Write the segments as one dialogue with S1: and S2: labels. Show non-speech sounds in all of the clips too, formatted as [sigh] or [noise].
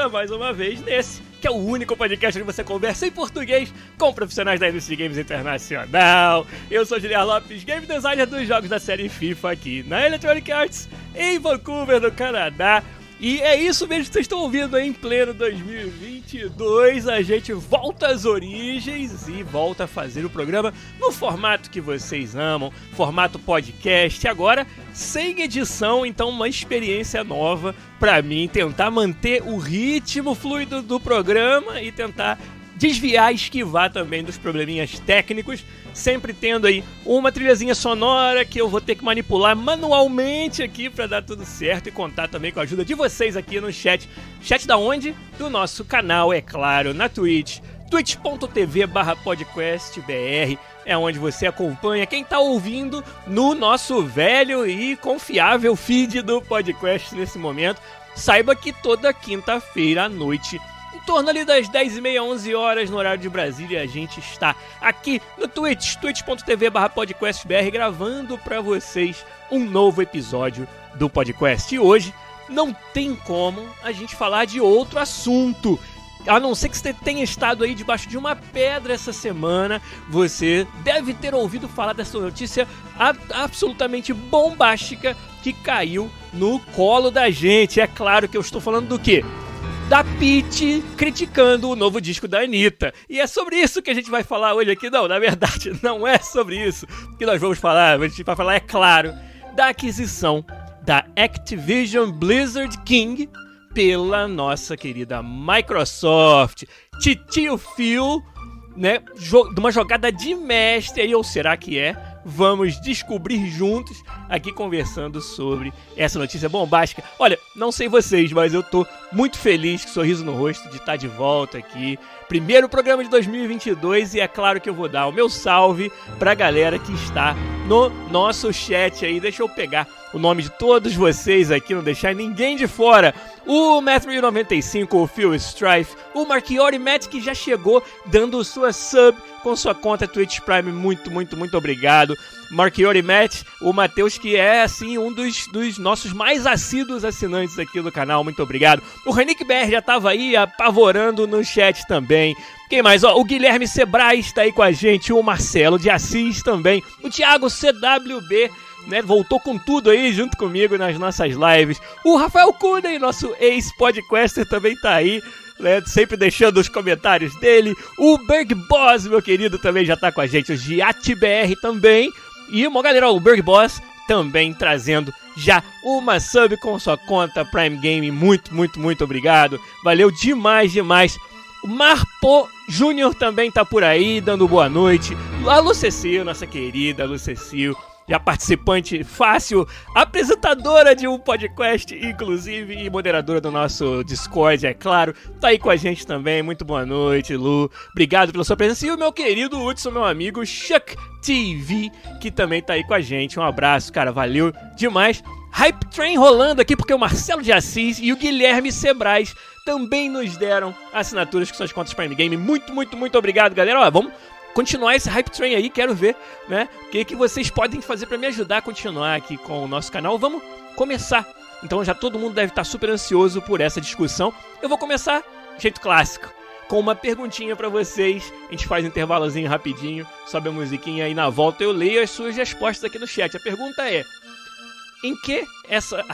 S1: Volta mais uma vez nesse, que é o único podcast onde você conversa em português com profissionais da indústria de games internacional. Eu sou Juliano Lopes, game designer dos jogos da série FIFA aqui na Electronic Arts, em Vancouver, no Canadá. E é isso mesmo que vocês estão ouvindo aí em pleno 2022. A gente volta às origens e volta a fazer o programa no formato que vocês amam, formato podcast. Agora sem edição, então uma experiência nova para mim tentar manter o ritmo fluido do programa e tentar desviar, esquivar também dos probleminhas técnicos, sempre tendo aí uma trilhazinha sonora que eu vou ter que manipular manualmente aqui para dar tudo certo e contar também com a ajuda de vocês aqui no chat. Chat da onde? Do nosso canal, é claro, na Twitch twitch.tv barra podcastbr é onde você acompanha quem está ouvindo no nosso velho e confiável feed do podcast nesse momento. Saiba que toda quinta-feira à noite em torno ali das 10h30, 11 horas no horário de Brasília, a gente está aqui no Twitch, twitch.tv podcastbr, gravando para vocês um novo episódio do podcast. E hoje não tem como a gente falar de outro assunto. A não ser que você tenha estado aí debaixo de uma pedra essa semana, você deve ter ouvido falar dessa notícia absolutamente bombástica que caiu no colo da gente. É claro que eu estou falando do quê? Da Pete criticando o novo disco da Anitta. E é sobre isso que a gente vai falar hoje aqui. Não, na verdade, [laughs] não é sobre isso que nós vamos falar. A gente vai falar, é claro, da aquisição da Activision Blizzard King pela nossa querida Microsoft. Titio Phil, né, de uma jogada de mestre, ou será que é? Vamos descobrir juntos aqui conversando sobre essa notícia bombástica. Olha, não sei vocês, mas eu tô muito feliz, com sorriso no rosto, de estar de volta aqui. Primeiro programa de 2022 e é claro que eu vou dar o meu salve pra galera que está no nosso chat aí. Deixa eu pegar o nome de todos vocês aqui, não deixar ninguém de fora. O Metro95, o Phil Strife, o Marchiori Matt que já chegou dando sua sub com sua conta Twitch Prime. Muito, muito, muito obrigado. Marchiori Matt, o Matheus, que é, assim, um dos, dos nossos mais assíduos assinantes aqui do canal. Muito obrigado. O Renick BR já tava aí apavorando no chat também. Quem mais? Ó, o Guilherme Sebrais está aí com a gente. O Marcelo de Assis também. O Thiago CWB. Né, voltou com tudo aí junto comigo nas nossas lives. O Rafael Cunha, nosso ex-podcaster, também tá aí né? Sempre deixando os comentários dele. O Berg Boss, meu querido, também já tá com a gente. O GiatBR também. E uma galera, o Berg Boss também trazendo já uma sub com sua conta Prime Game. Muito, muito, muito obrigado. Valeu demais, demais. O Marpo Júnior também tá por aí, dando boa noite. A Lucecil, nossa querida Lucecil, já participante fácil, apresentadora de um podcast, inclusive, e moderadora do nosso Discord, é claro. Tá aí com a gente também. Muito boa noite, Lu. Obrigado pela sua presença. E o meu querido Hudson, meu amigo Chuck TV, que também tá aí com a gente. Um abraço, cara. Valeu demais. Hype Train rolando aqui porque o Marcelo de Assis e o Guilherme Sebrais também nos deram assinaturas com suas contas Prime Game. Muito, muito, muito obrigado, galera. Ó, vamos continuar esse hype train aí, quero ver, né? O que, que vocês podem fazer para me ajudar a continuar aqui com o nosso canal. Vamos começar. Então já todo mundo deve estar super ansioso por essa discussão. Eu vou começar jeito clássico, com uma perguntinha para vocês. A gente faz um intervalozinho rapidinho, sobe a musiquinha e na volta eu leio as suas respostas aqui no chat. A pergunta é: em que essa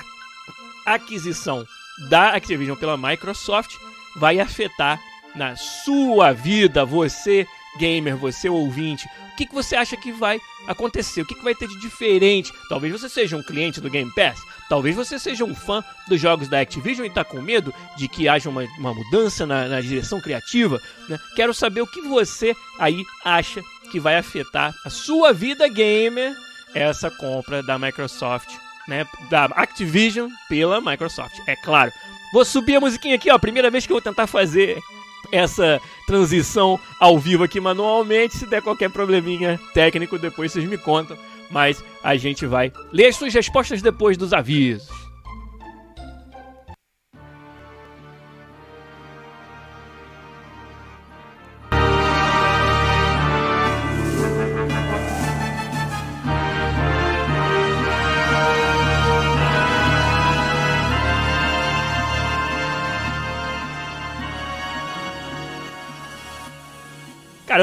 S1: aquisição da Activision pela Microsoft vai afetar na sua vida, você gamer, você ouvinte, o que, que você acha que vai acontecer? O que, que vai ter de diferente? Talvez você seja um cliente do Game Pass, talvez você seja um fã dos jogos da Activision e está com medo de que haja uma, uma mudança na, na direção criativa. Né? Quero saber o que você aí acha que vai afetar a sua vida gamer essa compra da Microsoft, né? Da Activision pela Microsoft, é claro. Vou subir a musiquinha aqui, ó. Primeira vez que eu vou tentar fazer essa transição ao vivo aqui manualmente. Se der qualquer probleminha técnico, depois vocês me contam. Mas a gente vai ler as suas respostas depois dos avisos.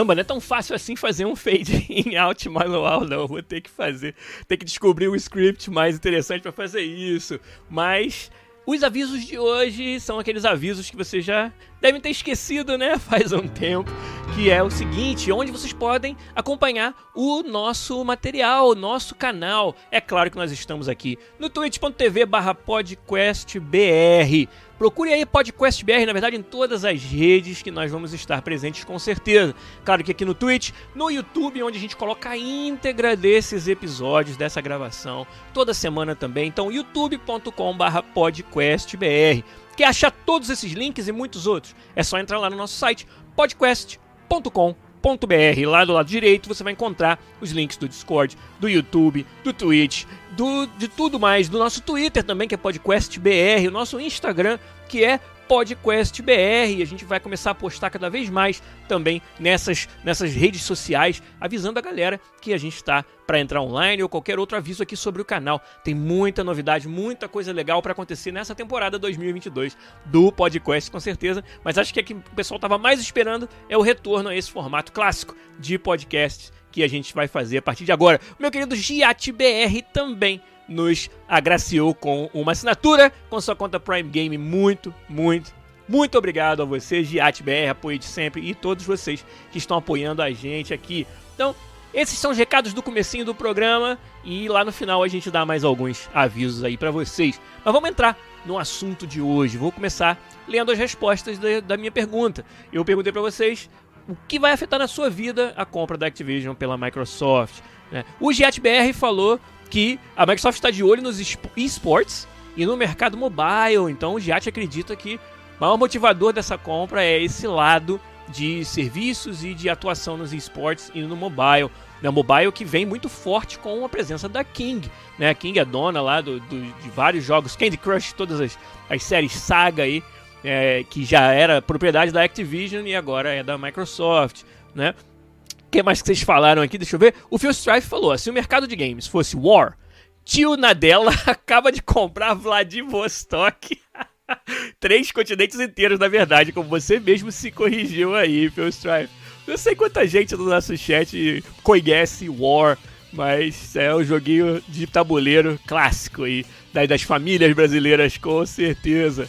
S1: Caramba, não é tão fácil assim fazer um fade [laughs] em out manual, não. Vou ter que fazer, ter que descobrir um script mais interessante para fazer isso. Mas os avisos de hoje são aqueles avisos que você já devem ter esquecido, né? [laughs] Faz um tempo. Que é o seguinte: onde vocês podem acompanhar o nosso material, o nosso canal. É claro que nós estamos aqui no twitch.tv/podcastbr. Procure aí Podcast BR, na verdade, em todas as redes que nós vamos estar presentes com certeza. Claro que aqui no Twitch, no YouTube, onde a gente coloca a íntegra desses episódios, dessa gravação, toda semana também. Então, youtube.com/podcastbr. Quer achar todos esses links e muitos outros? É só entrar lá no nosso site podcast.com.br br Lá do lado direito você vai encontrar os links do Discord, do YouTube, do Twitch, do, de tudo mais, do nosso Twitter também, que é PodQuestBR, o nosso Instagram, que é PodQuestBR. A gente vai começar a postar cada vez mais também nessas, nessas redes sociais, avisando a galera que a gente está para entrar online ou qualquer outro aviso aqui sobre o canal. Tem muita novidade, muita coisa legal para acontecer nessa temporada 2022 do podcast, com certeza. Mas acho que o que o pessoal estava mais esperando é o retorno a esse formato clássico de podcast que a gente vai fazer a partir de agora. O meu querido GiatBR também nos agraciou com uma assinatura com sua conta Prime Game. Muito, muito, muito obrigado a você, GiatBR, apoio de sempre, e todos vocês que estão apoiando a gente aqui. Então, esses são os recados do comecinho do programa e lá no final a gente dá mais alguns avisos aí para vocês. Mas vamos entrar no assunto de hoje. Vou começar lendo as respostas da, da minha pergunta. Eu perguntei para vocês o que vai afetar na sua vida a compra da Activision pela Microsoft. Né? O GiatBR falou que a Microsoft está de olho nos esportes e no mercado mobile. Então o Giat acredita que o maior motivador dessa compra é esse lado de serviços e de atuação nos esportes e no mobile. Né, mobile que vem muito forte com a presença da King. Né? A King é dona lá do, do, de vários jogos, Candy Crush, todas as, as séries Saga aí, é, que já era propriedade da Activision e agora é da Microsoft. Né? Que mais que vocês falaram aqui? Deixa eu ver. O Phil Strife falou: se o mercado de games fosse War, tio Nadella [laughs] acaba de comprar Vladivostok. [laughs] Três continentes inteiros, na verdade, como você mesmo se corrigiu aí, Phil Strife. Não sei quanta gente no nosso chat conhece War, mas é um joguinho de tabuleiro clássico aí, das famílias brasileiras, com certeza.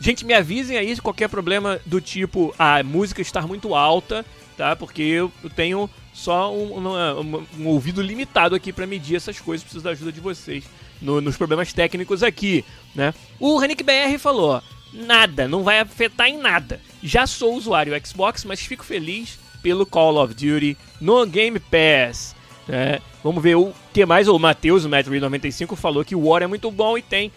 S1: Gente, me avisem aí se qualquer problema do tipo a música estar muito alta tá? Porque eu tenho só um, um, um ouvido limitado aqui para medir essas coisas, preciso da ajuda de vocês no, nos problemas técnicos aqui, né? O Renick BR falou: nada, não vai afetar em nada. Já sou usuário Xbox, mas fico feliz pelo Call of Duty no Game Pass. Né? Vamos ver o que mais. O Matheus, o Metro 95, falou que o War é muito bom e tem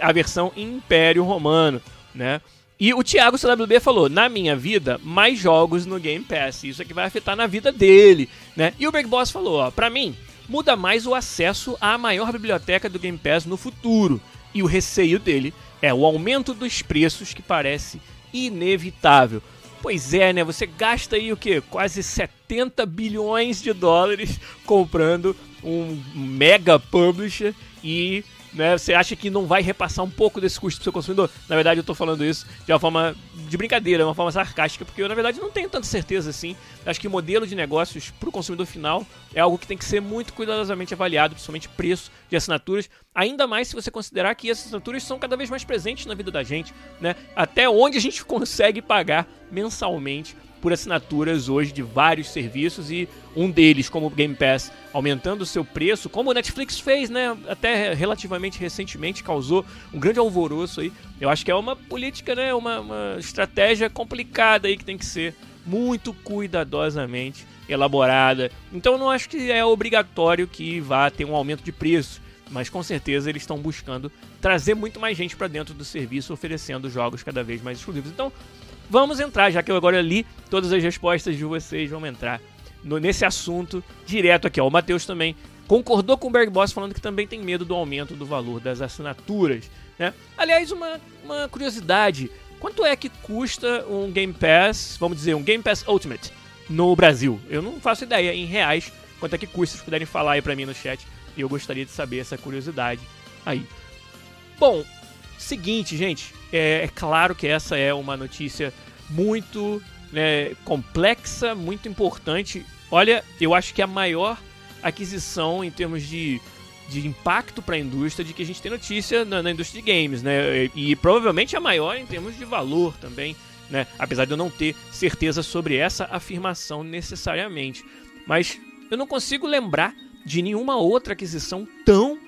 S1: a versão Império Romano, né? E o Thiago CWB falou: na minha vida, mais jogos no Game Pass. Isso aqui vai afetar na vida dele, né? E o Big Boss falou: ó, pra mim, muda mais o acesso à maior biblioteca do Game Pass no futuro. E o receio dele é o aumento dos preços que parece inevitável. Pois é, né? Você gasta aí o que? Quase 70 bilhões de dólares [laughs] comprando um mega publisher e né? Você acha que não vai repassar um pouco desse custo pro seu consumidor? Na verdade, eu tô falando isso de uma forma de brincadeira, uma forma sarcástica, porque eu, na verdade, não tenho tanta certeza assim. Acho que o modelo de negócios pro consumidor final é algo que tem que ser muito cuidadosamente avaliado, principalmente preço de assinaturas, ainda mais se você considerar que essas assinaturas são cada vez mais presentes na vida da gente, né? Até onde a gente [laughs] consegue pagar mensalmente por assinaturas hoje de vários serviços e um deles, como o Game Pass, aumentando o seu preço, como o Netflix fez, né? Até relativamente recentemente causou um grande alvoroço aí. Eu acho que é uma política, né? Uma, uma estratégia complicada aí que tem que ser muito cuidadosamente elaborada. Então não acho que é obrigatório que vá ter um aumento de preço, mas com certeza eles estão buscando trazer muito mais gente para dentro do serviço, oferecendo jogos cada vez mais exclusivos. Então vamos entrar, já que eu agora li todas as respostas de vocês, vamos entrar no, nesse assunto direto aqui. Ó. O Matheus também concordou com o Berg Boss falando que também tem medo do aumento do valor das assinaturas. Né? Aliás, uma, uma curiosidade: quanto é que custa um Game Pass, vamos dizer, um Game Pass Ultimate no Brasil? Eu não faço ideia em reais quanto é que custa, se puderem falar aí pra mim no chat. Eu gostaria de saber essa curiosidade aí. Bom, seguinte, gente, é, é claro que essa é uma notícia muito né, complexa, muito importante. Olha, eu acho que é a maior aquisição em termos de, de impacto para a indústria de que a gente tem notícia na, na, indústria de games, né? E, e provavelmente a maior em termos de valor também, né? Apesar de eu não ter certeza sobre essa afirmação necessariamente. Mas eu não consigo lembrar de nenhuma outra aquisição tão,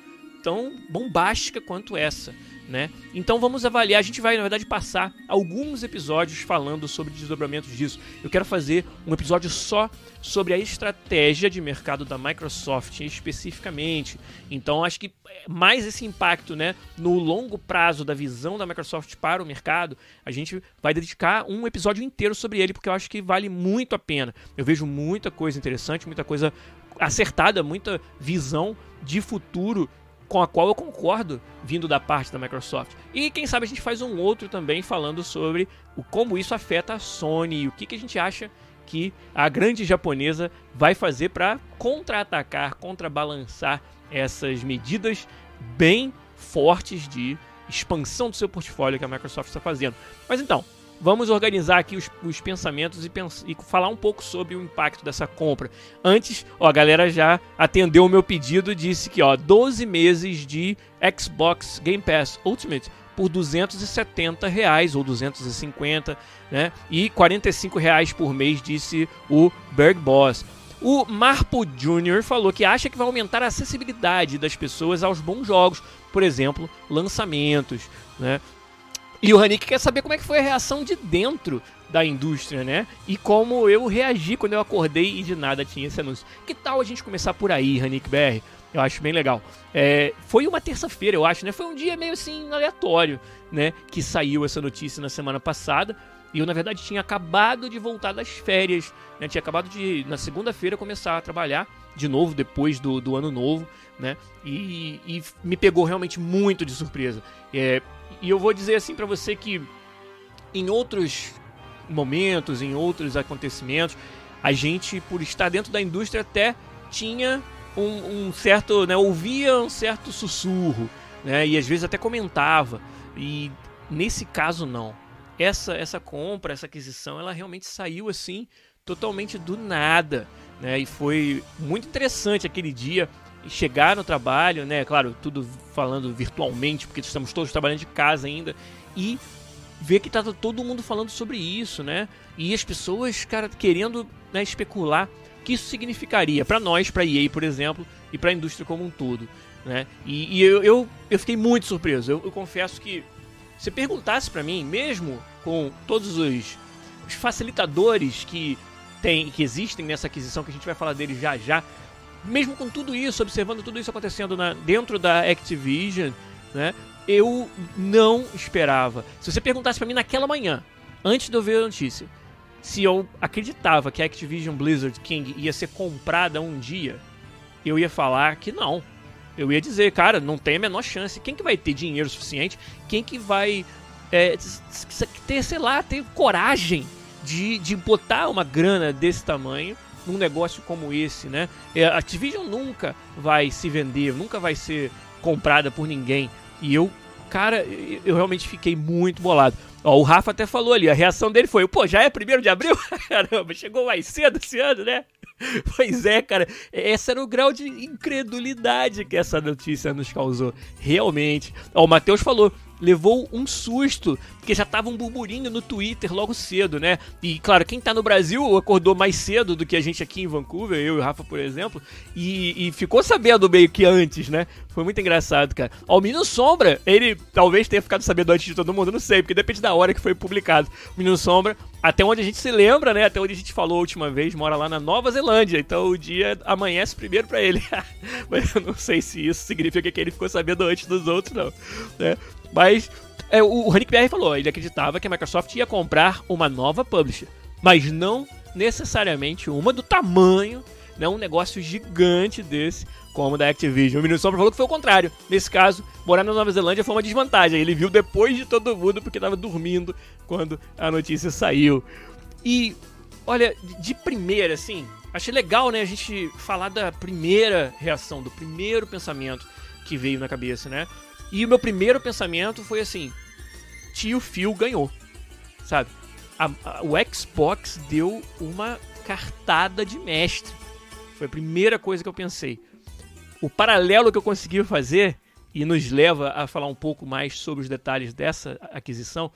S1: tão bombástica quanto essa né? Então vamos avaliar, a gente vai na verdade passar alguns episódios falando sobre desdobramentos disso. Eu quero fazer um episódio só sobre a estratégia de mercado da Microsoft especificamente. Então acho que mais esse impacto, né, no longo prazo da visão da Microsoft para o mercado, a gente vai dedicar um episódio inteiro sobre ele porque eu acho que vale muito a pena. Eu vejo muita coisa interessante, muita coisa acertada, muita visão de futuro com a qual eu concordo vindo da parte da Microsoft. E quem sabe a gente faz um outro também falando sobre o, como isso afeta a Sony e o que, que a gente acha que a grande japonesa vai fazer para contra-atacar, contrabalançar essas medidas bem fortes de expansão do seu portfólio que a Microsoft está fazendo. Mas então, vamos organizar aqui os, os pensamentos e, pens e, falar um pouco sobre o impacto dessa compra. Antes, ó, a galera já atendeu o meu pedido, disse que ó, 12 meses de Xbox Game Pass Ultimate por 270 reais ou 250, né? E 45 reais por mês, disse o Berg Boss. O Marpo Jr. falou que acha que vai aumentar a acessibilidade das pessoas aos bons jogos, por exemplo, lançamentos, né? E o Hanik quer saber como é que foi a reação de dentro da indústria, né? E como eu reagi quando eu acordei e de nada tinha esse anúncio. Que tal a gente começar por aí, Hanik BR? Eu acho bem legal. É, foi uma terça-feira, eu acho, né? Foi um dia meio assim aleatório, né? Que saiu essa notícia na semana passada. E eu, na verdade, tinha acabado de voltar das férias, né? Tinha acabado de, na segunda-feira, começar a trabalhar de novo depois do, do ano novo, né? E, e me pegou realmente muito de surpresa. É, e eu vou dizer assim para você que em outros momentos, em outros acontecimentos, a gente, por estar dentro da indústria, até tinha um, um certo, né, ouvia um certo sussurro, né, e às vezes até comentava. E nesse caso não. Essa essa compra, essa aquisição, ela realmente saiu assim totalmente do nada, né? E foi muito interessante aquele dia chegar no trabalho, né? Claro, tudo falando virtualmente, porque estamos todos trabalhando de casa ainda, e ver que tá todo mundo falando sobre isso, né? E as pessoas, cara, querendo né, especular o que isso significaria para nós, para EA, por exemplo, e para a indústria como um todo, né? E, e eu, eu, eu, fiquei muito surpreso. Eu, eu confesso que se perguntasse para mim, mesmo com todos os, os facilitadores que tem, que existem nessa aquisição, que a gente vai falar deles já já, mesmo com tudo isso, observando tudo isso acontecendo na, dentro da Activision, né? Eu não esperava. Se você perguntasse para mim naquela manhã, antes de eu ver a notícia, se eu acreditava que a Activision Blizzard King ia ser comprada um dia, eu ia falar que não. Eu ia dizer, cara, não tem a menor chance. Quem que vai ter dinheiro suficiente? Quem que vai é, ter, sei lá, ter coragem de, de botar uma grana desse tamanho num negócio como esse, né? É, a Activision nunca vai se vender, nunca vai ser comprada por ninguém. E eu, cara, eu realmente fiquei muito bolado. Ó, o Rafa até falou ali, a reação dele foi, pô, já é primeiro de abril? [laughs] Caramba, chegou mais cedo esse ano, né? [laughs] Pois é, cara, esse era o grau de incredulidade que essa notícia nos causou. Realmente. Ó, o Matheus falou levou um susto, porque já tava um burburinho no Twitter logo cedo, né? E claro, quem tá no Brasil acordou mais cedo do que a gente aqui em Vancouver, eu e o Rafa, por exemplo, e, e ficou sabendo meio que antes, né? Foi muito engraçado, cara. Ó, o Menino Sombra, ele talvez tenha ficado sabendo antes de todo mundo, não sei, porque depende da hora que foi publicado. O Menino Sombra, até onde a gente se lembra, né? Até onde a gente falou a última vez, mora lá na Nova Zelândia, então o dia amanhece primeiro para ele. [laughs] Mas eu não sei se isso significa que ele ficou sabendo antes dos outros, não. Né? Mas é, o, o Hank Pierre falou, ele acreditava que a Microsoft ia comprar uma nova publisher, mas não necessariamente uma do tamanho, né, um negócio gigante desse, como da Activision. O Menino Sombra falou que foi o contrário. Nesse caso, morar na Nova Zelândia foi uma desvantagem. Ele viu depois de todo mundo porque estava dormindo quando a notícia saiu. E, olha, de primeira, assim, achei legal, né, a gente falar da primeira reação, do primeiro pensamento que veio na cabeça, né? E o meu primeiro pensamento foi assim: tio Phil ganhou, sabe? A, a, o Xbox deu uma cartada de mestre. Foi a primeira coisa que eu pensei. O paralelo que eu consegui fazer, e nos leva a falar um pouco mais sobre os detalhes dessa aquisição,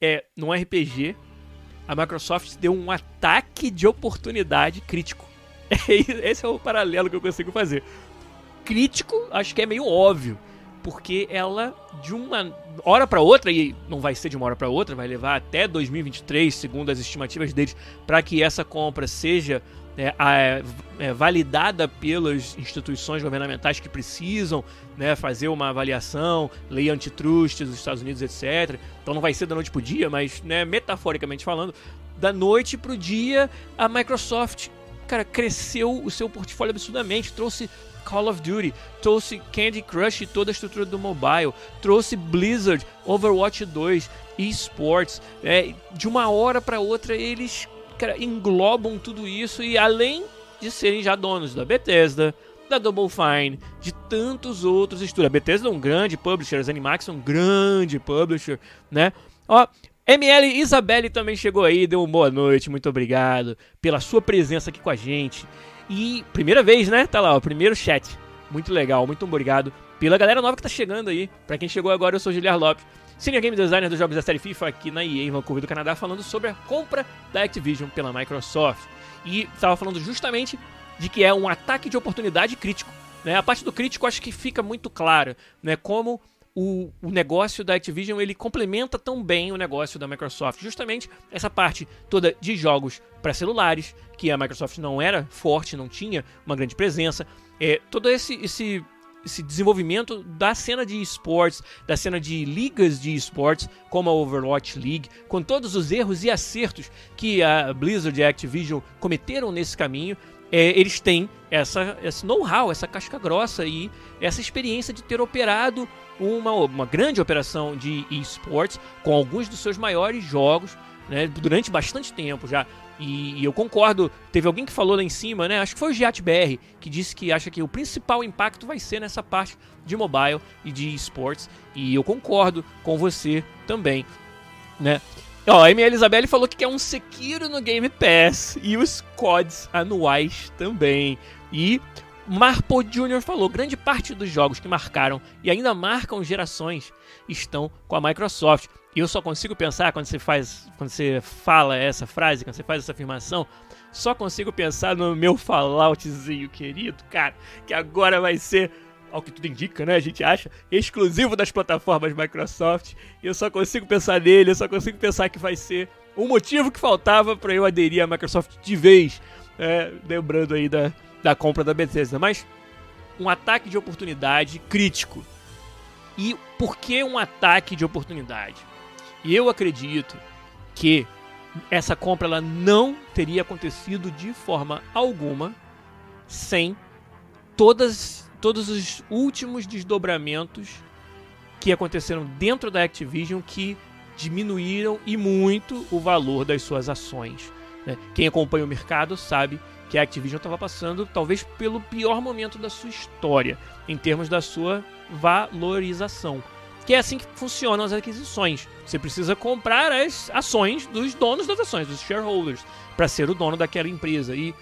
S1: é num RPG, a Microsoft deu um ataque de oportunidade crítico. [laughs] Esse é o paralelo que eu consigo fazer. Crítico, acho que é meio óbvio porque ela de uma hora para outra e não vai ser de uma hora para outra, vai levar até 2023, segundo as estimativas deles, para que essa compra seja é, é, validada pelas instituições governamentais que precisam né, fazer uma avaliação, lei antitrust dos Estados Unidos, etc. Então não vai ser da noite para o dia, mas né, metaforicamente falando, da noite para o dia a Microsoft cara, cresceu o seu portfólio absurdamente, trouxe Call of Duty, trouxe Candy Crush e toda a estrutura do mobile, trouxe Blizzard, Overwatch 2, esports. É, de uma hora para outra eles cara, englobam tudo isso e além de serem já donos da Bethesda, da Double Fine, de tantos outros estúdios. A Bethesda é um grande publisher, a Zenimax é um grande publisher, né? Ó, ML Isabelle também chegou aí, deu uma boa noite, muito obrigado pela sua presença aqui com a gente. E primeira vez, né? Tá lá, o primeiro chat. Muito legal, muito obrigado pela galera nova que tá chegando aí. Pra quem chegou agora, eu sou o Giliar Lopes, Senior Game Designer dos jogos da série FIFA aqui na EA em Vancouver do Canadá, falando sobre a compra da Activision pela Microsoft. E estava falando justamente de que é um ataque de oportunidade crítico. Né? A parte do crítico acho que fica muito clara, né? Como o, o, negócio da Activision ele complementa tão bem o negócio da Microsoft. Justamente essa parte toda de jogos para celulares, que a Microsoft não era forte, não tinha uma grande presença. É, todo esse, esse, esse desenvolvimento da cena de esportes, da cena de ligas de esportes, como a Overwatch League, com todos os erros e acertos que a Blizzard e a Activision cometeram nesse caminho, é, eles têm essa, esse know-how, essa casca grossa e essa experiência de ter operado uma, uma grande operação de esportes com alguns dos seus maiores jogos né, durante bastante tempo já. E, e, eu concordo, teve alguém que falou lá em cima, né? Acho que foi o Giat BR, que disse que acha que o principal impacto vai ser nessa parte de mobile e de esportes. E eu concordo com você também, né? Ó, a Amy Isabelle falou que quer um Sekiro no Game Pass e os CODs anuais também. E Marpo Jr. falou: grande parte dos jogos que marcaram e ainda marcam gerações estão com a Microsoft. E eu só consigo pensar quando você faz, quando você fala essa frase, quando você faz essa afirmação, só consigo pensar no meu Falloutzinho querido, cara, que agora vai ser ao que tudo indica, né? A gente acha, exclusivo das plataformas Microsoft. E eu só consigo pensar nele, eu só consigo pensar que vai ser o motivo que faltava para eu aderir à Microsoft de vez. É, lembrando aí da, da compra da Bethesda, mas um ataque de oportunidade crítico. E por que um ataque de oportunidade? Eu acredito que essa compra ela não teria acontecido de forma alguma sem todas, todos os últimos desdobramentos que aconteceram dentro da Activision que diminuíram e muito o valor das suas ações. Né? Quem acompanha o mercado sabe que a Activision estava passando talvez pelo pior momento da sua história, em termos da sua valorização. Que é assim que funcionam as aquisições. Você precisa comprar as ações dos donos das ações, dos shareholders, para ser o dono daquela empresa. E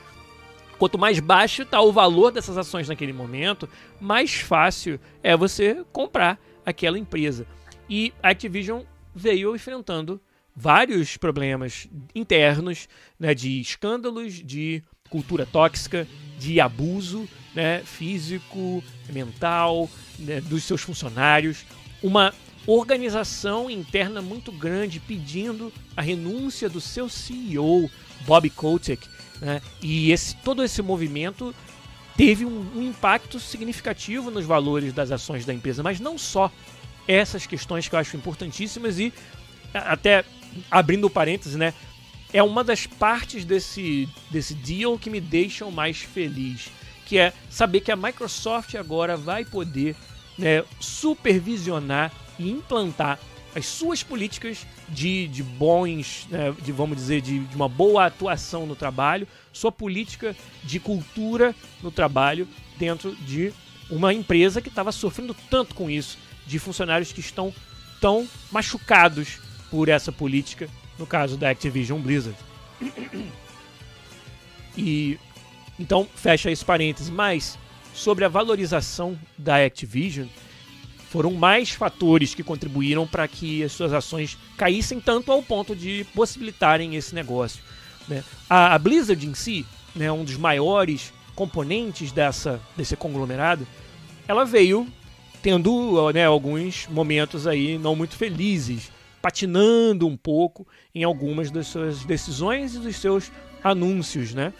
S1: quanto mais baixo está o valor dessas ações naquele momento, mais fácil é você comprar aquela empresa. E a Activision veio enfrentando vários problemas internos, né, de escândalos, de cultura tóxica, de abuso né, físico, mental né, dos seus funcionários, uma organização interna muito grande pedindo a renúncia do seu CEO, Bob Kotick, né, e esse, todo esse movimento teve um, um impacto significativo nos valores das ações da empresa, mas não só essas questões que eu acho importantíssimas e até abrindo parênteses, né? É uma das partes desse, desse deal que me deixam mais feliz, que é saber que a Microsoft agora vai poder né, supervisionar e implantar as suas políticas de, de bons, né, de vamos dizer, de, de uma boa atuação no trabalho, sua política de cultura no trabalho dentro de uma empresa que estava sofrendo tanto com isso, de funcionários que estão tão machucados por essa política, no caso da Activision Blizzard. E então fecha esse parêntese, mas sobre a valorização da Activision, foram mais fatores que contribuíram para que as suas ações caíssem tanto ao ponto de possibilitarem esse negócio. Né? A, a, Blizzard em si, né, um dos maiores componentes dessa, desse conglomerado, ela veio tendo né, alguns momentos aí não muito felizes, patinando um pouco em algumas das suas decisões e dos seus anúncios, né?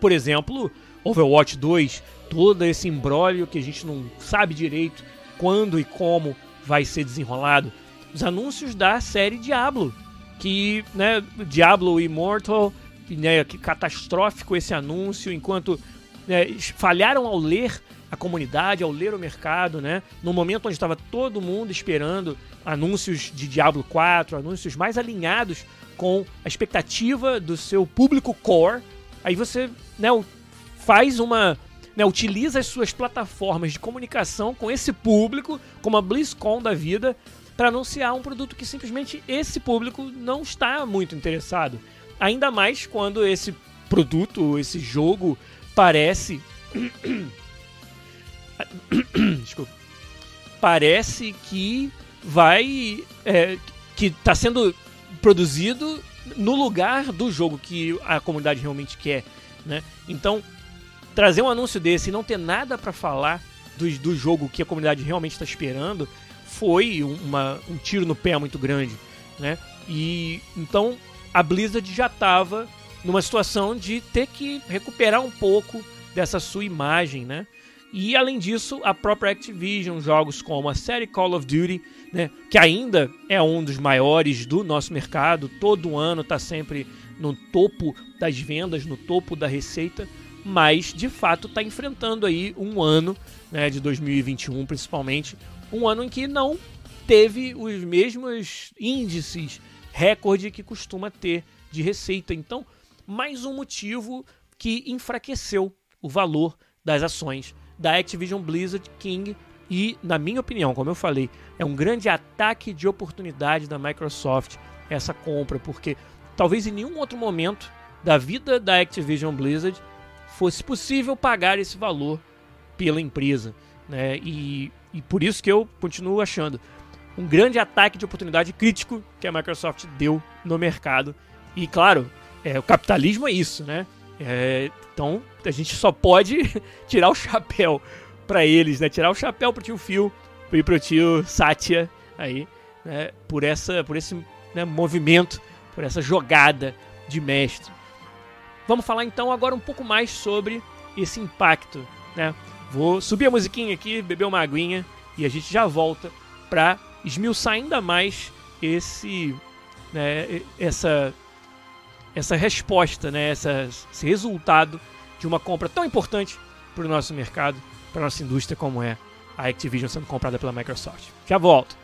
S1: Por exemplo, Overwatch 2, todo esse embrólio que a gente não sabe direito quando e como vai ser desenrolado. Os anúncios da série Diablo, que, né, Diablo Immortal, né, que catastrófico esse anúncio, enquanto né, falharam ao ler a comunidade, ao ler o mercado, né? No momento onde estava todo mundo esperando anúncios de Diablo 4, anúncios mais alinhados com a expectativa do seu público core, aí você, né, faz uma né, utiliza as suas plataformas de comunicação com esse público, como a BlizzCon da vida, para anunciar um produto que simplesmente esse público não está muito interessado. Ainda mais quando esse produto, esse jogo, parece. [coughs] Desculpa. Parece que vai. É, que está sendo produzido no lugar do jogo que a comunidade realmente quer. Né? Então, trazer um anúncio desse e não ter nada para falar do, do jogo que a comunidade realmente está esperando foi uma, um tiro no pé muito grande, né? E então a Blizzard já estava numa situação de ter que recuperar um pouco dessa sua imagem, né? E além disso, a própria Activision, jogos como a série Call of Duty, né, que ainda é um dos maiores do nosso mercado, todo ano está sempre no topo das vendas, no topo da receita, mas de fato está enfrentando aí um ano né, de 2021 principalmente, um ano em que não teve os mesmos índices recorde que costuma ter de receita. Então, mais um motivo que enfraqueceu o valor das ações da Activision Blizzard King e, na minha opinião, como eu falei, é um grande ataque de oportunidade da Microsoft essa compra, porque talvez em nenhum outro momento da vida da Activision Blizzard fosse possível pagar esse valor pela empresa. Né? E, e por isso que eu continuo achando um grande ataque de oportunidade crítico que a Microsoft deu no mercado. E claro, é, o capitalismo é isso, né? É, então a gente só pode [laughs] tirar o chapéu para eles, né? Tirar o chapéu pro tio Phil e pro tio Satya aí, né? Por essa, por esse né, movimento, por essa jogada de mestre. Vamos falar então agora um pouco mais sobre esse impacto, né? Vou subir a musiquinha aqui, beber uma aguinha e a gente já volta para esmiuçar ainda mais esse, né, essa, essa resposta, né, essa, esse resultado de uma compra tão importante para o nosso mercado, para nossa indústria como é a Activision sendo comprada pela Microsoft. Já volto.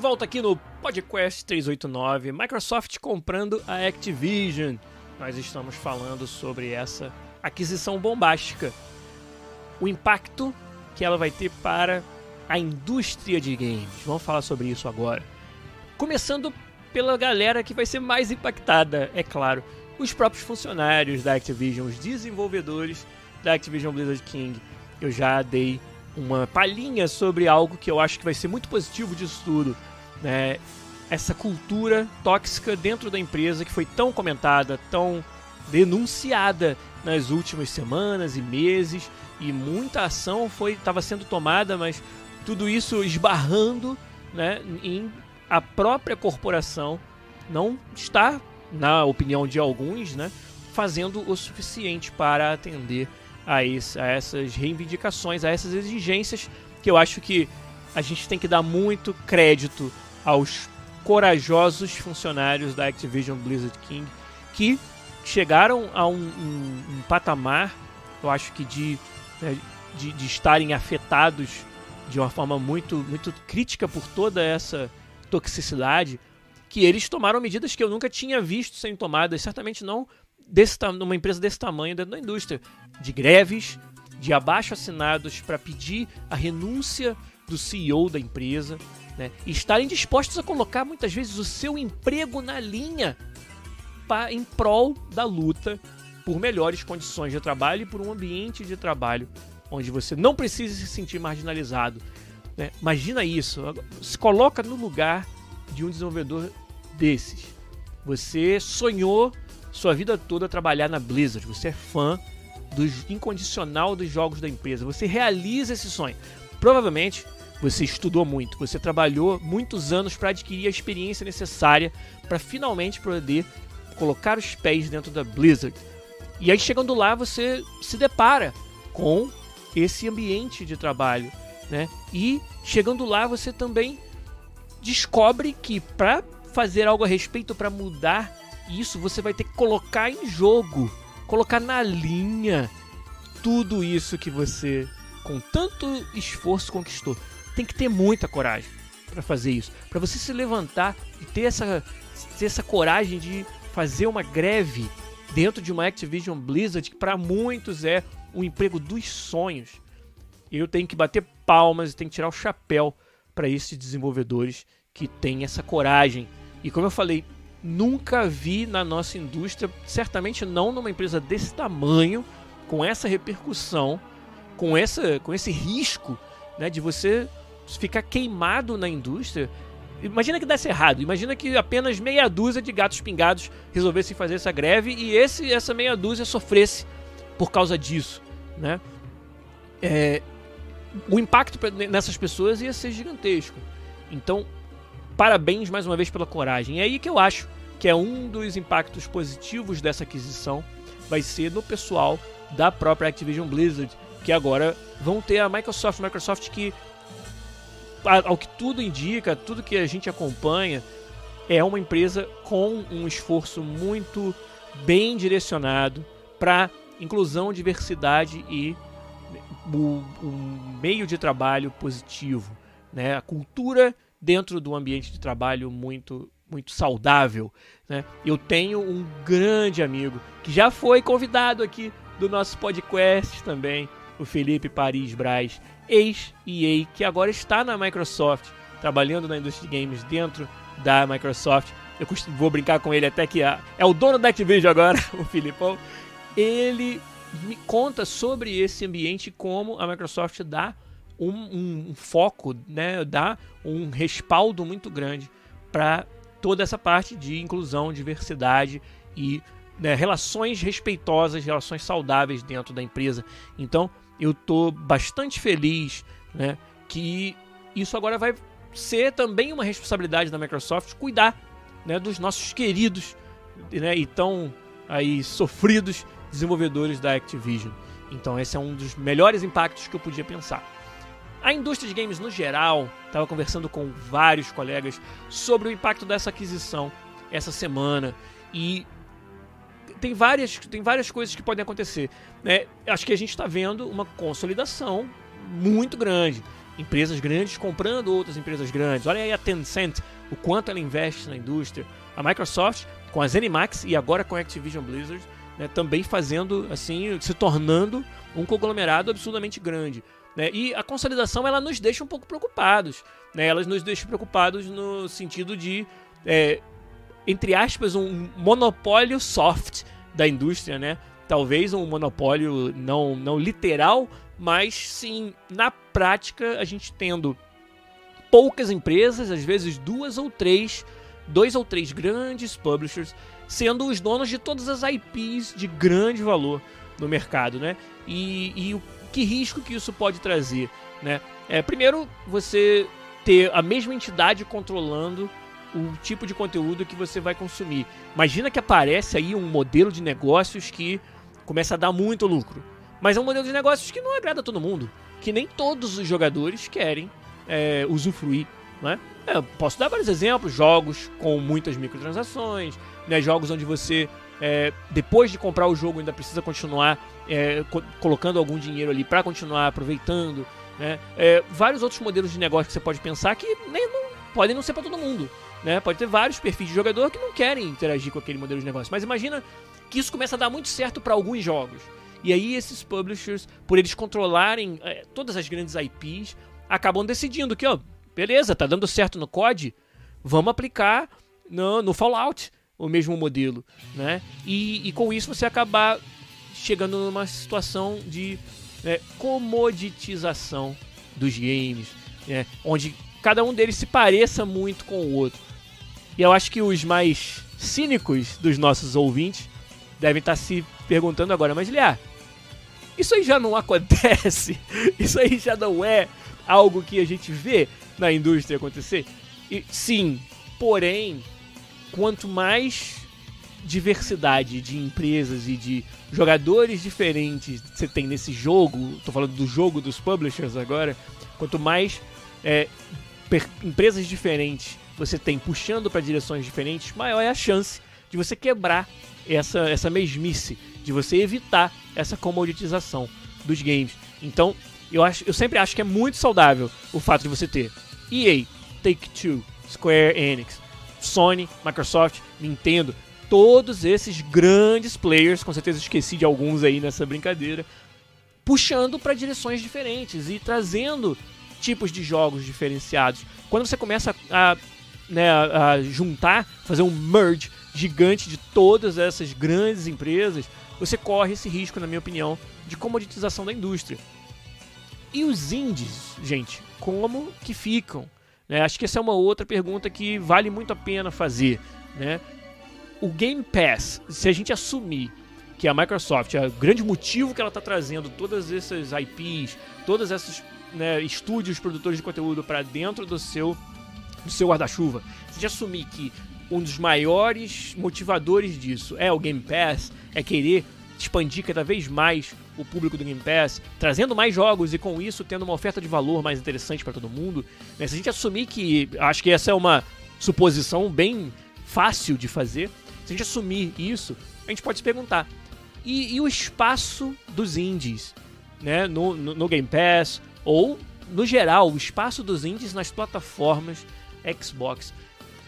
S1: Volta aqui no Podcast 389, Microsoft comprando a Activision. Nós estamos falando sobre essa aquisição bombástica. O impacto que ela vai ter para a indústria de games. Vamos falar sobre isso agora. Começando pela galera que vai ser mais impactada, é claro, os próprios funcionários da Activision, os desenvolvedores da Activision Blizzard King. Eu já dei uma palhinha sobre algo que eu acho que vai ser muito positivo disso tudo, né? Essa cultura tóxica dentro da empresa que foi tão comentada, tão denunciada nas últimas semanas e meses e muita ação foi estava sendo tomada, mas tudo isso esbarrando, né, em a própria corporação não está, na opinião de alguns, né, fazendo o suficiente para atender a, esse, a essas reivindicações, a essas exigências que eu acho que a gente tem que dar muito crédito aos corajosos funcionários da Activision Blizzard King que chegaram a um, um, um patamar, eu acho que de, né, de, de, estarem afetados de uma forma muito, muito crítica por toda essa toxicidade, que eles tomaram medidas que eu nunca tinha visto serem tomadas, certamente não desse, numa empresa desse tamanho dentro da indústria, de greves, de abaixo assinados para pedir a renúncia do CEO da empresa, né, e estarem dispostos a colocar muitas vezes o seu emprego na linha pra, em prol da luta por melhores condições de trabalho e por um ambiente de trabalho onde você não precisa se sentir marginalizado. Né? Imagina isso, se coloca no lugar de um desenvolvedor desses. Você sonhou sua vida toda trabalhar na Blizzard. Você é fã do incondicional dos jogos da empresa. Você realiza esse sonho. Provavelmente você estudou muito, você trabalhou muitos anos para adquirir a experiência necessária para finalmente poder colocar os pés dentro da Blizzard. E aí chegando lá você se depara com esse ambiente de trabalho, né? E chegando lá você também descobre que para fazer algo a respeito, para mudar isso você vai ter que colocar em jogo, colocar na linha tudo isso que você com tanto esforço conquistou. Tem que ter muita coragem para fazer isso, para você se levantar e ter essa ter essa coragem de fazer uma greve dentro de uma Activision Blizzard que para muitos é o emprego dos sonhos. Eu tenho que bater palmas e tenho que tirar o chapéu para esses desenvolvedores que têm essa coragem. E como eu falei, nunca vi na nossa indústria, certamente não numa empresa desse tamanho, com essa repercussão, com, essa, com esse risco né, de você ficar queimado na indústria. Imagina que desse errado, imagina que apenas meia dúzia de gatos pingados resolvessem fazer essa greve e esse, essa meia dúzia sofresse por causa disso. Né? É, o impacto nessas pessoas ia ser gigantesco. Então, parabéns mais uma vez pela coragem. É aí que eu acho que é um dos impactos positivos dessa aquisição vai ser no pessoal da própria Activision Blizzard, que agora vão ter a Microsoft, Microsoft que ao que tudo indica, tudo que a gente acompanha, é uma empresa com um esforço muito bem direcionado para inclusão, diversidade e um meio de trabalho positivo, né? A cultura dentro do ambiente de trabalho muito muito saudável, né? Eu tenho um grande amigo que já foi convidado aqui do nosso podcast também, o Felipe Paris Braz, ex-EA, que agora está na Microsoft, trabalhando na indústria de games dentro da Microsoft. Eu vou brincar com ele até que é, é o dono da Activision agora, [laughs] o Filipão. Ele me conta sobre esse ambiente, como a Microsoft dá um, um foco, né, dá um respaldo muito grande para toda essa parte de inclusão, diversidade e né, relações respeitosas, relações saudáveis dentro da empresa. Então, eu estou bastante feliz né, que isso agora vai ser também uma responsabilidade da Microsoft cuidar né, dos nossos queridos né, e tão aí sofridos desenvolvedores da Activision. Então, esse é um dos melhores impactos que eu podia pensar. A indústria de games no geral, estava conversando com vários colegas sobre o impacto dessa aquisição essa semana e tem várias, tem várias coisas que podem acontecer. Né? Acho que a gente está vendo uma consolidação muito grande. empresas grandes comprando outras empresas grandes. Olha aí a Tencent, o quanto ela investe na indústria. A Microsoft com a ZeniMax e agora com a Activision Blizzard, né, também fazendo assim, se tornando um conglomerado absurdamente grande. Né? E a consolidação ela nos deixa um pouco preocupados. Né? Elas nos deixam preocupados no sentido de, é, entre aspas, um monopólio soft da indústria, né? Talvez um monopólio não, não literal, mas sim, na prática, a gente tendo poucas empresas, às vezes duas ou três, dois ou três grandes publishers, sendo os donos de todas as IPs de grande valor no mercado, né? E, e o que risco que isso pode trazer, né? É, primeiro, você ter a mesma entidade controlando o tipo de conteúdo que você vai consumir. Imagina que aparece aí um modelo de negócios que começa a dar muito lucro. Mas é um modelo de negócios que não agrada a todo mundo. Que nem todos os jogadores querem é, usufruir. Né? É, posso dar vários exemplos: jogos com muitas microtransações, né? jogos onde você, é, depois de comprar o jogo, ainda precisa continuar é, co colocando algum dinheiro ali para continuar aproveitando. Né? É, vários outros modelos de negócio que você pode pensar que nem, não, podem não ser para todo mundo. Né? Pode ter vários perfis de jogador que não querem interagir com aquele modelo de negócio. Mas imagina que isso começa a dar muito certo para alguns jogos. E aí esses publishers, por eles controlarem é, todas as grandes IPs, acabam decidindo que, ó, beleza, tá dando certo no COD, vamos aplicar no, no Fallout o mesmo modelo, né? E, e com isso você acabar chegando numa situação de é, comoditização dos games, né? onde cada um deles se pareça muito com o outro. E eu acho que os mais cínicos dos nossos ouvintes devem estar se perguntando agora, mas Liar, isso aí já não acontece? [laughs] Isso aí já não é algo que a gente vê na indústria acontecer? E, sim, porém, quanto mais diversidade de empresas e de jogadores diferentes você tem nesse jogo, tô falando do jogo dos publishers agora, quanto mais é, empresas diferentes você tem puxando para direções diferentes, maior é a chance de você quebrar essa, essa mesmice, de você evitar essa comoditização dos games. Então, eu, acho, eu sempre acho que é muito saudável o fato de você ter EA, Take-Two, Square Enix, Sony, Microsoft, Nintendo, todos esses grandes players, com certeza esqueci de alguns aí nessa brincadeira, puxando para direções diferentes e trazendo tipos de jogos diferenciados. Quando você começa a, né, a juntar, fazer um merge gigante de todas essas grandes empresas, você corre esse risco, na minha opinião, de comoditização da indústria. E os indies, gente, como que ficam? Né? Acho que essa é uma outra pergunta que vale muito a pena fazer. Né? O Game Pass, se a gente assumir que a Microsoft é o grande motivo que ela está trazendo todas essas IPs, todos esses né, estúdios produtores de conteúdo para dentro do seu, do seu guarda-chuva, se assumir que um dos maiores motivadores disso é o Game Pass, é querer expandir cada vez mais o público do Game Pass, trazendo mais jogos e com isso tendo uma oferta de valor mais interessante para todo mundo. Né? Se a gente assumir que, acho que essa é uma suposição bem fácil de fazer, se a gente assumir isso, a gente pode se perguntar: e, e o espaço dos indies, né, no, no, no Game Pass ou no geral, o espaço dos indies nas plataformas Xbox?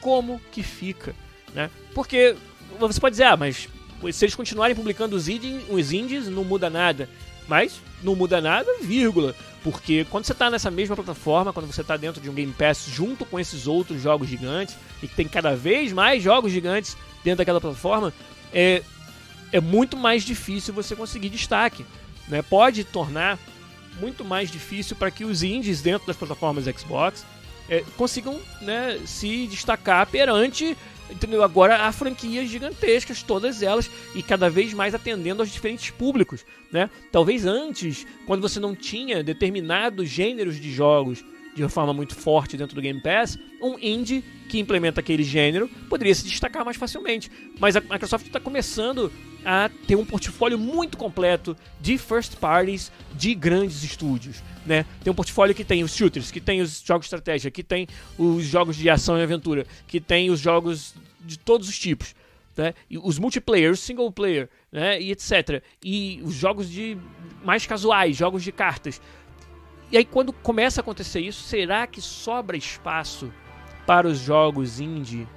S1: como que fica, né? Porque você pode dizer, ah, mas se eles continuarem publicando os indies, os indies não muda nada. Mas não muda nada, vírgula. Porque quando você está nessa mesma plataforma, quando você está dentro de um Game Pass junto com esses outros jogos gigantes, e tem cada vez mais jogos gigantes dentro daquela plataforma, é, é muito mais difícil você conseguir destaque. Né? Pode tornar muito mais difícil para que os indies dentro das plataformas Xbox é, consigam né, se destacar perante entendeu? agora há franquias gigantescas, todas elas, e cada vez mais atendendo aos diferentes públicos. Né? Talvez antes, quando você não tinha determinados gêneros de jogos de uma forma muito forte dentro do Game Pass, um indie que implementa aquele gênero poderia se destacar mais facilmente. Mas a Microsoft está começando a ter um portfólio muito completo de first parties de grandes estúdios. Né? Tem um portfólio que tem os shooters, que tem os jogos de estratégia, que tem os jogos de ação e aventura, que tem os jogos de todos os tipos. Né? E os multiplayer, os single player, né? e etc. E os jogos de mais casuais, jogos de cartas. E aí quando começa a acontecer isso, será que sobra espaço para os jogos indie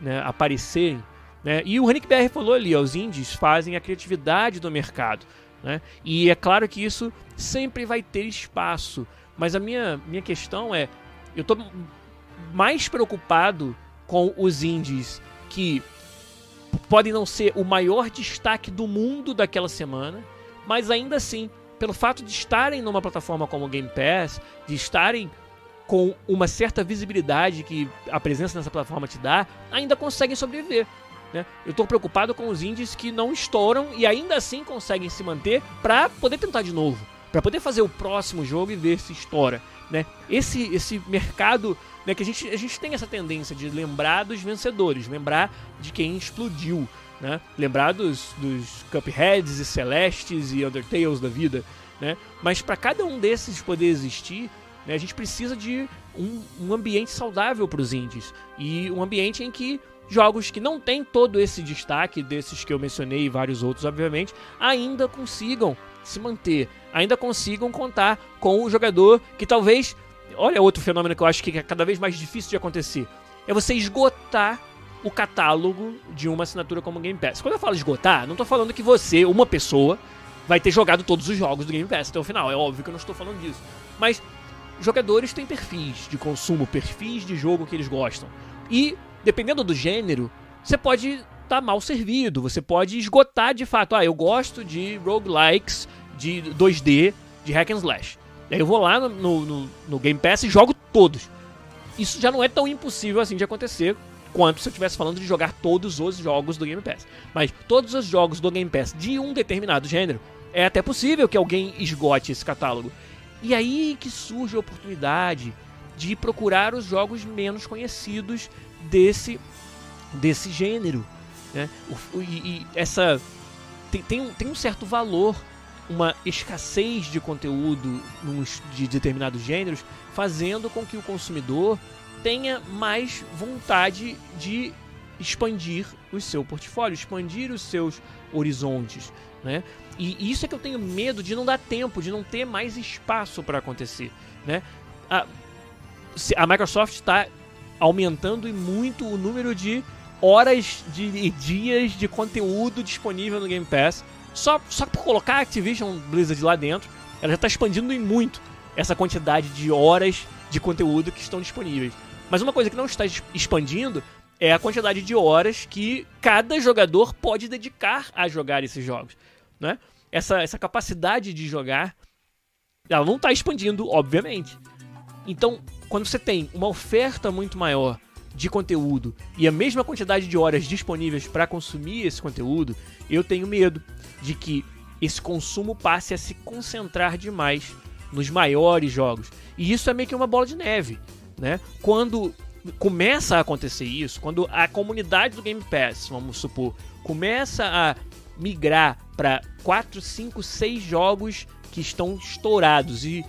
S1: né, aparecerem? Né? E o Renick BR falou ali, ó, os indies fazem a criatividade do mercado. Né? E é claro que isso sempre vai ter espaço. Mas a minha, minha questão é: eu estou mais preocupado com os indies que podem não ser o maior destaque do mundo daquela semana, mas ainda assim, pelo fato de estarem numa plataforma como o Game Pass, de estarem com uma certa visibilidade que a presença nessa plataforma te dá, ainda conseguem sobreviver. Né? Eu estou preocupado com os indies que não estouram e ainda assim conseguem se manter para poder tentar de novo, para poder fazer o próximo jogo e ver se estoura. Né? Esse, esse mercado né, que a gente, a gente tem essa tendência de lembrar dos vencedores, lembrar de quem explodiu, né? lembrar dos, dos Cupheads e Celestes e Undertales da vida. Né? Mas para cada um desses poder existir, né, a gente precisa de um, um ambiente saudável para os indies e um ambiente em que jogos que não têm todo esse destaque desses que eu mencionei e vários outros, obviamente, ainda consigam se manter, ainda consigam contar com um jogador que talvez. Olha outro fenômeno que eu acho que é cada vez mais difícil de acontecer. É você esgotar o catálogo de uma assinatura como Game Pass. Quando eu falo esgotar, não estou falando que você, uma pessoa, vai ter jogado todos os jogos do Game Pass até o final. É óbvio que eu não estou falando disso. Mas jogadores têm perfis de consumo, perfis de jogo que eles gostam. E dependendo do gênero, você pode estar tá mal servido, você pode esgotar de fato. Ah, eu gosto de roguelikes de 2D, de hack and slash. Aí eu vou lá no, no, no, Game Pass e jogo todos. Isso já não é tão impossível assim de acontecer quanto se eu estivesse falando de jogar todos os jogos do Game Pass. Mas todos os jogos do Game Pass de um determinado gênero, é até possível que alguém esgote esse catálogo. E aí que surge a oportunidade de procurar os jogos menos conhecidos desse, desse gênero. Né? E, e, essa tem, tem, um, tem um certo valor, uma escassez de conteúdo de determinados gêneros, fazendo com que o consumidor tenha mais vontade de expandir o seu portfólio, expandir os seus horizontes, né? E isso é que eu tenho medo de não dar tempo, de não ter mais espaço para acontecer, né? A, a Microsoft está aumentando muito o número de horas de dias de conteúdo disponível no Game Pass. Só, só por colocar a Activision Blizzard lá dentro, ela já está expandindo em muito essa quantidade de horas de conteúdo que estão disponíveis. Mas uma coisa que não está expandindo é a quantidade de horas que cada jogador pode dedicar a jogar esses jogos. Né? Essa, essa capacidade de jogar, ela não está expandindo, obviamente. Então, quando você tem uma oferta muito maior de conteúdo e a mesma quantidade de horas disponíveis para consumir esse conteúdo, eu tenho medo de que esse consumo passe a se concentrar demais nos maiores jogos. E isso é meio que uma bola de neve, né? Quando começa a acontecer isso, quando a comunidade do Game Pass, vamos supor, começa a migrar para 4, 5, 6 jogos que estão estourados e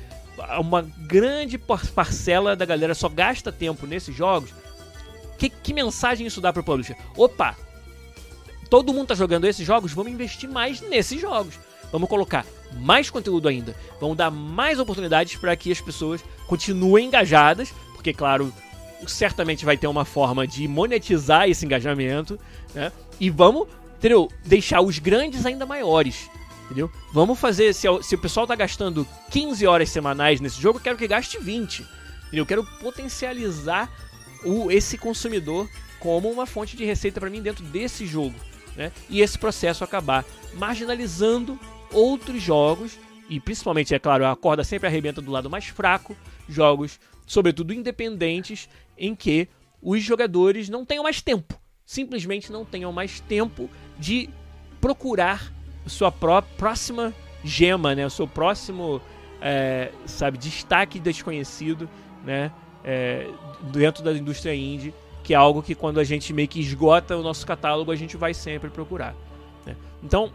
S1: uma grande parcela da galera só gasta tempo nesses jogos, que, que mensagem isso dá pro publisher? Opa, todo mundo tá jogando esses jogos, vamos investir mais nesses jogos. Vamos colocar mais conteúdo ainda. Vamos dar mais oportunidades para que as pessoas continuem engajadas, porque claro, certamente vai ter uma forma de monetizar esse engajamento, né? E vamos, entendeu? Deixar os grandes ainda maiores entendeu? Vamos fazer, se, se, o pessoal tá gastando 15 horas semanais nesse jogo, eu quero que gaste 20. Entendeu? Eu quero potencializar o, esse consumidor como uma fonte de receita para mim dentro desse jogo. Né? E esse processo acabar marginalizando outros jogos, e principalmente, é claro, a corda sempre arrebenta do lado mais fraco, jogos, sobretudo independentes, em que os jogadores não tenham mais tempo. Simplesmente não tenham mais tempo de procurar sua pró próxima gema, né? O seu próximo, é, sabe, destaque desconhecido, né? É, dentro da indústria indie, que é algo que quando a gente meio que esgota o nosso catálogo, a gente vai sempre procurar. Né? Então,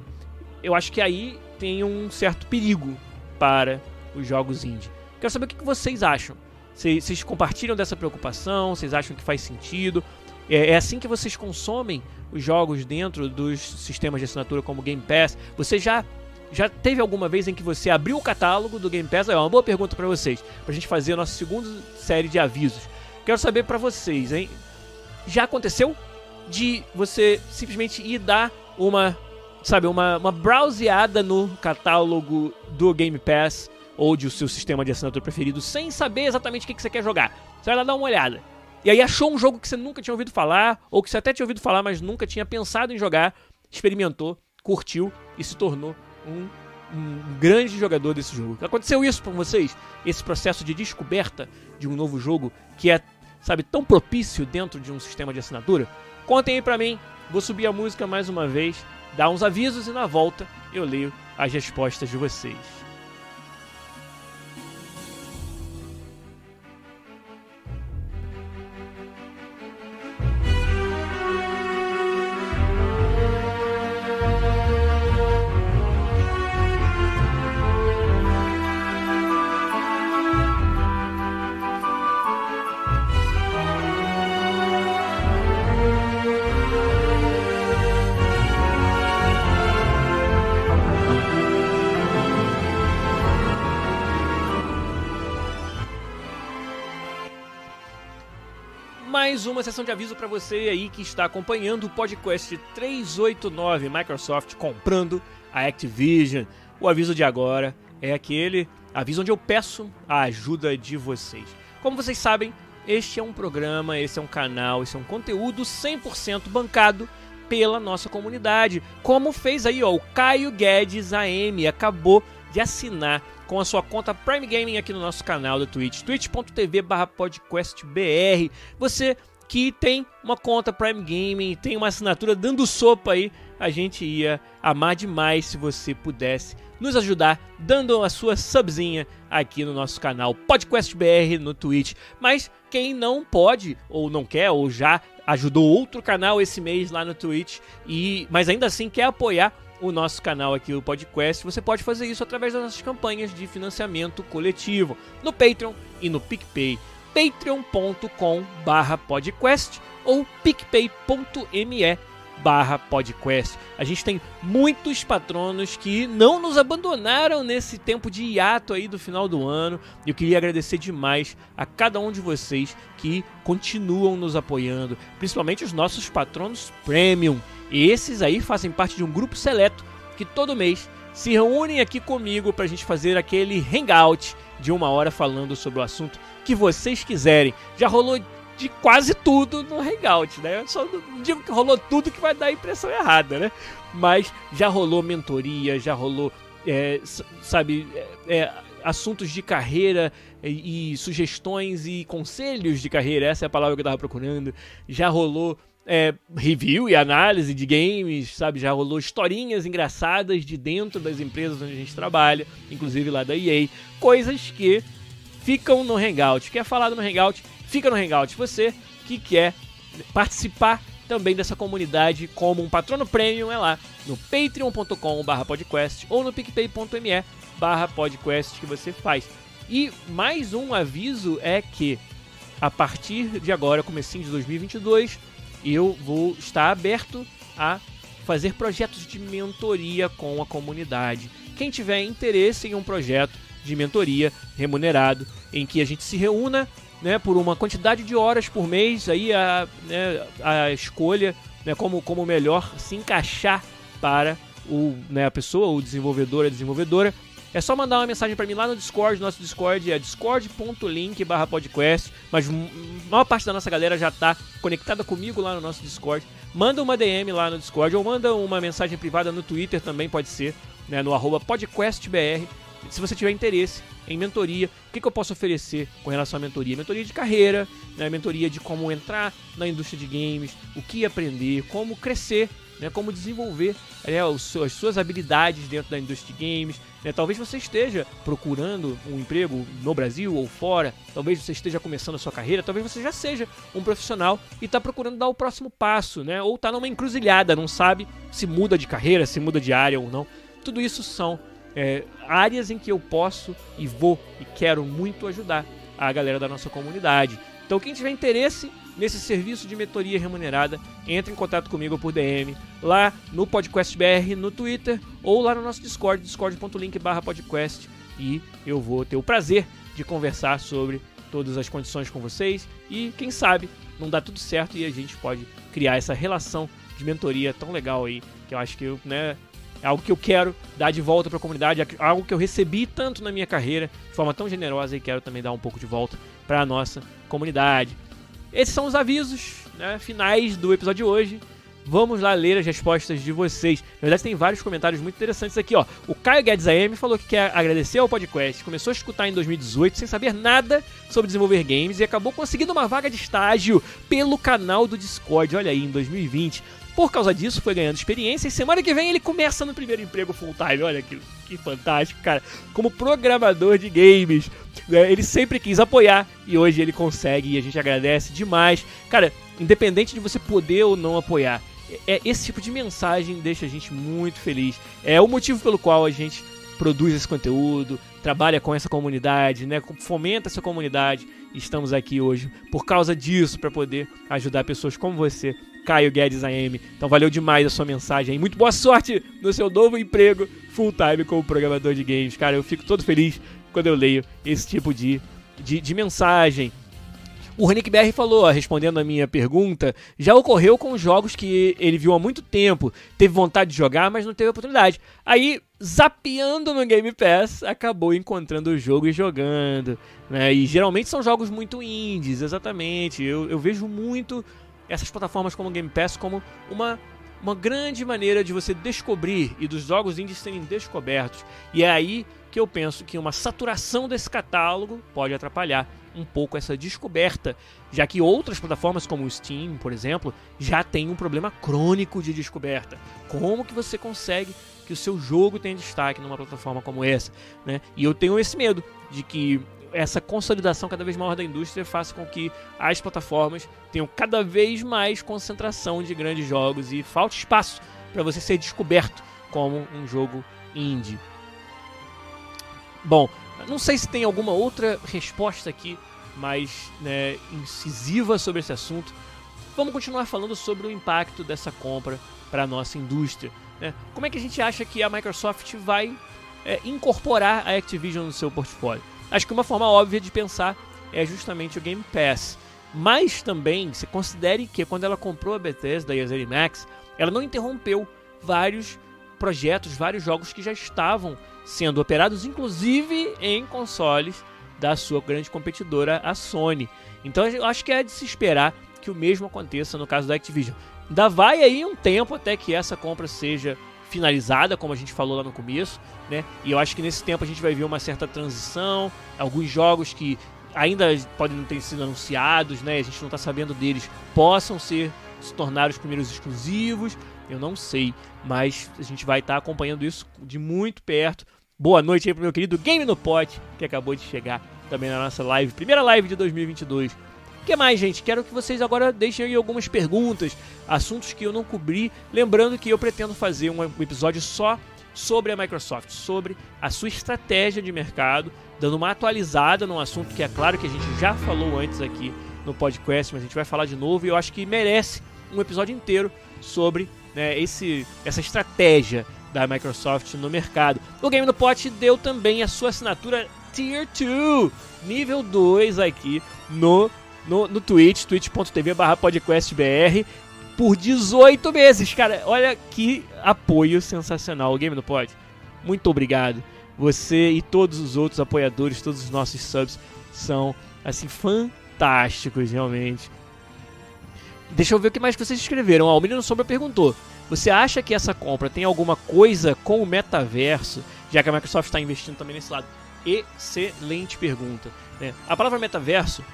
S1: eu acho que aí tem um certo perigo para os jogos indie. Quero saber o que vocês acham. Vocês compartilham dessa preocupação? Vocês acham que faz sentido? É, é assim que vocês consomem os jogos dentro dos sistemas de assinatura como Game Pass? Você já já teve alguma vez em que você abriu o catálogo do Game Pass? É uma boa pergunta para vocês, pra gente fazer a nossa segunda série de avisos. Quero saber para vocês, hein? Já aconteceu de você simplesmente ir dar uma, sabe, uma, uma browseada no catálogo do Game Pass ou de o seu sistema de assinatura preferido sem saber exatamente o que, que você quer jogar. Você vai lá dar uma olhada. E aí achou um jogo que você nunca tinha ouvido falar, ou que você até tinha ouvido falar, mas nunca tinha pensado em jogar, experimentou, curtiu e se tornou um, um grande jogador desse jogo. Aconteceu isso com vocês? Esse processo de descoberta de um novo jogo que é, sabe, tão propício dentro de um sistema de assinatura? Contem aí pra mim, vou subir a música mais uma vez, dar uns avisos e na volta eu leio as respostas de vocês. Mais uma sessão de aviso para você aí que está acompanhando o podcast 389 Microsoft comprando a Activision. O aviso de agora é aquele aviso onde eu peço a ajuda de vocês. Como vocês sabem, este é um programa, esse é um canal, esse é um conteúdo 100% bancado pela nossa comunidade. Como fez aí, ó, o Caio Guedes AM acabou de assinar com a sua conta Prime Gaming aqui no nosso canal do Twitch, twitch.tv podcastbr. Você que tem uma conta Prime Gaming, tem uma assinatura dando sopa aí, a gente ia amar demais se você pudesse nos ajudar dando a sua subzinha aqui no nosso canal PodquestBR no Twitch. Mas quem não pode ou não quer ou já ajudou outro canal esse mês lá no Twitch e mas ainda assim quer apoiar o nosso canal aqui, o Podcast, você pode fazer isso através das nossas campanhas de financiamento coletivo no Patreon e no PicPay. patreon.com barra podcast ou picpay.me barra podcast. A gente tem muitos patronos que não nos abandonaram nesse tempo de hiato aí do final do ano. Eu queria agradecer demais a cada um de vocês que continuam nos apoiando, principalmente os nossos patronos premium. E esses aí fazem parte de um grupo seleto que todo mês se reúnem aqui comigo para a gente fazer aquele hangout de uma hora falando sobre o assunto que vocês quiserem. Já rolou de quase tudo no Hangout, né? Eu só não digo que rolou tudo que vai dar a impressão errada, né? Mas já rolou mentoria, já rolou, é, sabe, é, é, assuntos de carreira e, e, sugestões e conselhos de carreira, essa é a palavra que eu tava procurando. Já rolou é, review e análise de games, sabe? Já rolou historinhas engraçadas de dentro das empresas onde a gente trabalha, inclusive lá da EA. Coisas que ficam no Hangout. Quer falar no Hangout? Fica no Hangout. Você que quer participar também dessa comunidade como um patrono premium é lá no patreon.com podcast ou no picpay.me podcast que você faz. E mais um aviso é que a partir de agora, comecinho de 2022, eu vou estar aberto a fazer projetos de mentoria com a comunidade. Quem tiver interesse em um projeto de mentoria remunerado, em que a gente se reúna né, por uma quantidade de horas por mês, aí a, né, a escolha né, como, como melhor se encaixar para o, né, a pessoa, o desenvolvedor, a desenvolvedora. É só mandar uma mensagem para mim lá no Discord. Nosso Discord é discord.link podcast. Mas a maior parte da nossa galera já está conectada comigo lá no nosso Discord. Manda uma DM lá no Discord ou manda uma mensagem privada no Twitter também pode ser, né, no arroba podcastbr se você tiver interesse em mentoria, o que, que, eu posso oferecer com relação à mentoria? Mentoria de carreira, né? mentoria de como entrar na indústria de games, o que aprender, como crescer, né? como desenvolver né? as suas habilidades dentro da indústria de games. Né? Talvez você esteja procurando um emprego no Brasil ou fora, talvez você esteja começando a sua carreira, talvez você já seja um profissional e está procurando dar o próximo passo, né? ou está numa encruzilhada, não sabe se muda de carreira, se muda de área ou não. Tudo isso são é, áreas em que eu posso e vou e quero muito ajudar a galera da nossa comunidade. Então, quem tiver interesse, nesse serviço de mentoria remunerada, entre em contato comigo por DM, lá no Podcast BR, no Twitter, ou lá no nosso Discord, discord.link podcast, e eu vou ter o prazer de conversar sobre todas as condições com vocês, e quem sabe não dá tudo certo e a gente pode criar essa relação de mentoria tão legal aí, que eu acho que né, é algo que eu quero dar de volta para a comunidade, é algo que eu recebi tanto na minha carreira, de forma tão generosa, e quero também dar um pouco de volta para a nossa comunidade. Esses são os avisos né, finais do episódio de hoje. Vamos lá ler as respostas de vocês. Na verdade, tem vários comentários muito interessantes aqui, ó. O Caio Guedes AM falou que quer agradecer ao podcast. Começou a escutar em 2018 sem saber nada sobre desenvolver games e acabou conseguindo uma vaga de estágio pelo canal do Discord. Olha aí, em 2020. Por causa disso, foi ganhando experiência e semana que vem ele começa no primeiro emprego full time. Olha que, que fantástico, cara. Como programador de games. Né? Ele sempre quis apoiar e hoje ele consegue e a gente agradece demais. Cara, independente de você poder ou não apoiar, é, esse tipo de mensagem deixa a gente muito feliz. É o motivo pelo qual a gente produz esse conteúdo, trabalha com essa comunidade, né? Fomenta essa comunidade. Estamos aqui hoje por causa disso para poder ajudar pessoas como você Caio Guedes AM. Então valeu demais a sua mensagem. Muito boa sorte no seu novo emprego full time como programador de games. Cara, eu fico todo feliz quando eu leio esse tipo de, de, de mensagem. O Renick BR falou, respondendo a minha pergunta, já ocorreu com jogos que ele viu há muito tempo, teve vontade de jogar, mas não teve oportunidade. Aí, zapeando no Game Pass, acabou encontrando o jogo e jogando. Né? E geralmente são jogos muito indies, exatamente. Eu, eu vejo muito essas plataformas como o Game Pass como uma, uma grande maneira de você descobrir e dos jogos indies serem descobertos. E é aí que eu penso que uma saturação desse catálogo pode atrapalhar um pouco essa descoberta, já que outras plataformas como o Steam, por exemplo, já tem um problema crônico de descoberta. Como que você consegue que o seu jogo tenha destaque numa plataforma como essa, né? E eu tenho esse medo de que essa consolidação cada vez maior da indústria faça com que as plataformas tenham cada vez mais concentração de grandes jogos e falte espaço para você ser descoberto como um jogo indie. Bom, não sei se tem alguma outra resposta aqui mais né, incisiva sobre esse assunto. Vamos continuar falando sobre o impacto dessa compra para a nossa indústria. Né? Como é que a gente acha que a Microsoft vai é, incorporar a Activision no seu portfólio? Acho que uma forma óbvia de pensar é justamente o Game Pass. Mas também, se considere que quando ela comprou a Bethesda e a ZeniMax, ela não interrompeu vários projetos, vários jogos que já estavam sendo operados, inclusive em consoles da sua grande competidora, a Sony. Então eu acho que é de se esperar que o mesmo aconteça no caso da Activision. Ainda vai aí um tempo até que essa compra seja finalizada, como a gente falou lá no começo, né? E eu acho que nesse tempo a gente vai ver uma certa transição, alguns jogos que ainda podem não ter sido anunciados, né? A gente não está sabendo deles, possam ser se tornar os primeiros exclusivos. Eu não sei, mas a gente vai estar tá acompanhando isso de muito perto. Boa noite aí pro meu querido Game no Pot, que acabou de chegar também na nossa live, primeira live de 2022 o que mais, gente? Quero que vocês agora deixem aí algumas perguntas, assuntos que eu não cobri. Lembrando que eu pretendo fazer um episódio só sobre a Microsoft, sobre a sua estratégia de mercado, dando uma atualizada num assunto que é claro que a gente já falou antes aqui no podcast, mas a gente vai falar de novo e eu acho que merece um episódio inteiro sobre né, esse, essa estratégia da Microsoft no mercado. O Game do Pot deu também a sua assinatura Tier 2, nível 2 aqui no no, no Twitch, twitch.tv podcastbr, por 18 meses, cara. Olha que apoio sensacional. O Game no Pod, muito obrigado. Você e todos os outros apoiadores, todos os nossos subs são, assim, fantásticos, realmente. Deixa eu ver o que mais vocês escreveram. Ó, o Menino Sombra perguntou: Você acha que essa compra tem alguma coisa com o metaverso? Já que a Microsoft está investindo também nesse lado. Excelente pergunta. Né? A palavra metaverso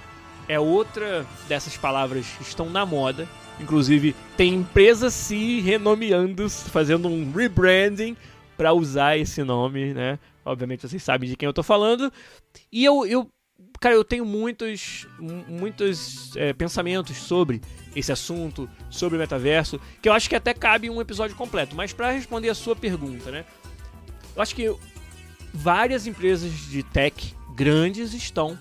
S1: é outra dessas palavras que estão na moda. Inclusive, tem empresas se renomeando, fazendo um rebranding para usar esse nome, né? Obviamente vocês sabem de quem eu tô falando. E eu, eu cara, eu tenho muitos, muitos é, pensamentos sobre esse assunto, sobre o metaverso, que eu acho que até cabe um episódio completo. Mas para responder a sua pergunta, né? Eu acho que várias empresas de tech grandes estão